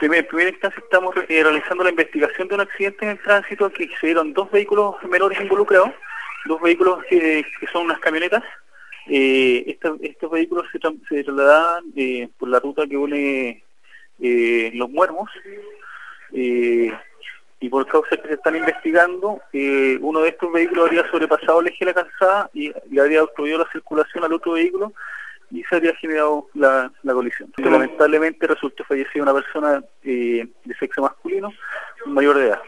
primer, primera instancia estamos eh, realizando la investigación de un accidente en el tránsito que se dieron dos vehículos menores involucrados, dos vehículos que, son unas camionetas. Eh, estos vehículos se, trasladan eh, por la ruta que une Los Muermos y por causas que se están investigando, uno de estos vehículos habría sobrepasado el eje de la calzada y le habría obstruido la circulación al otro vehículo y se había generado la, colisión. Lamentablemente resultó fallecida una persona eh, de sexo masculino, mayor de edad.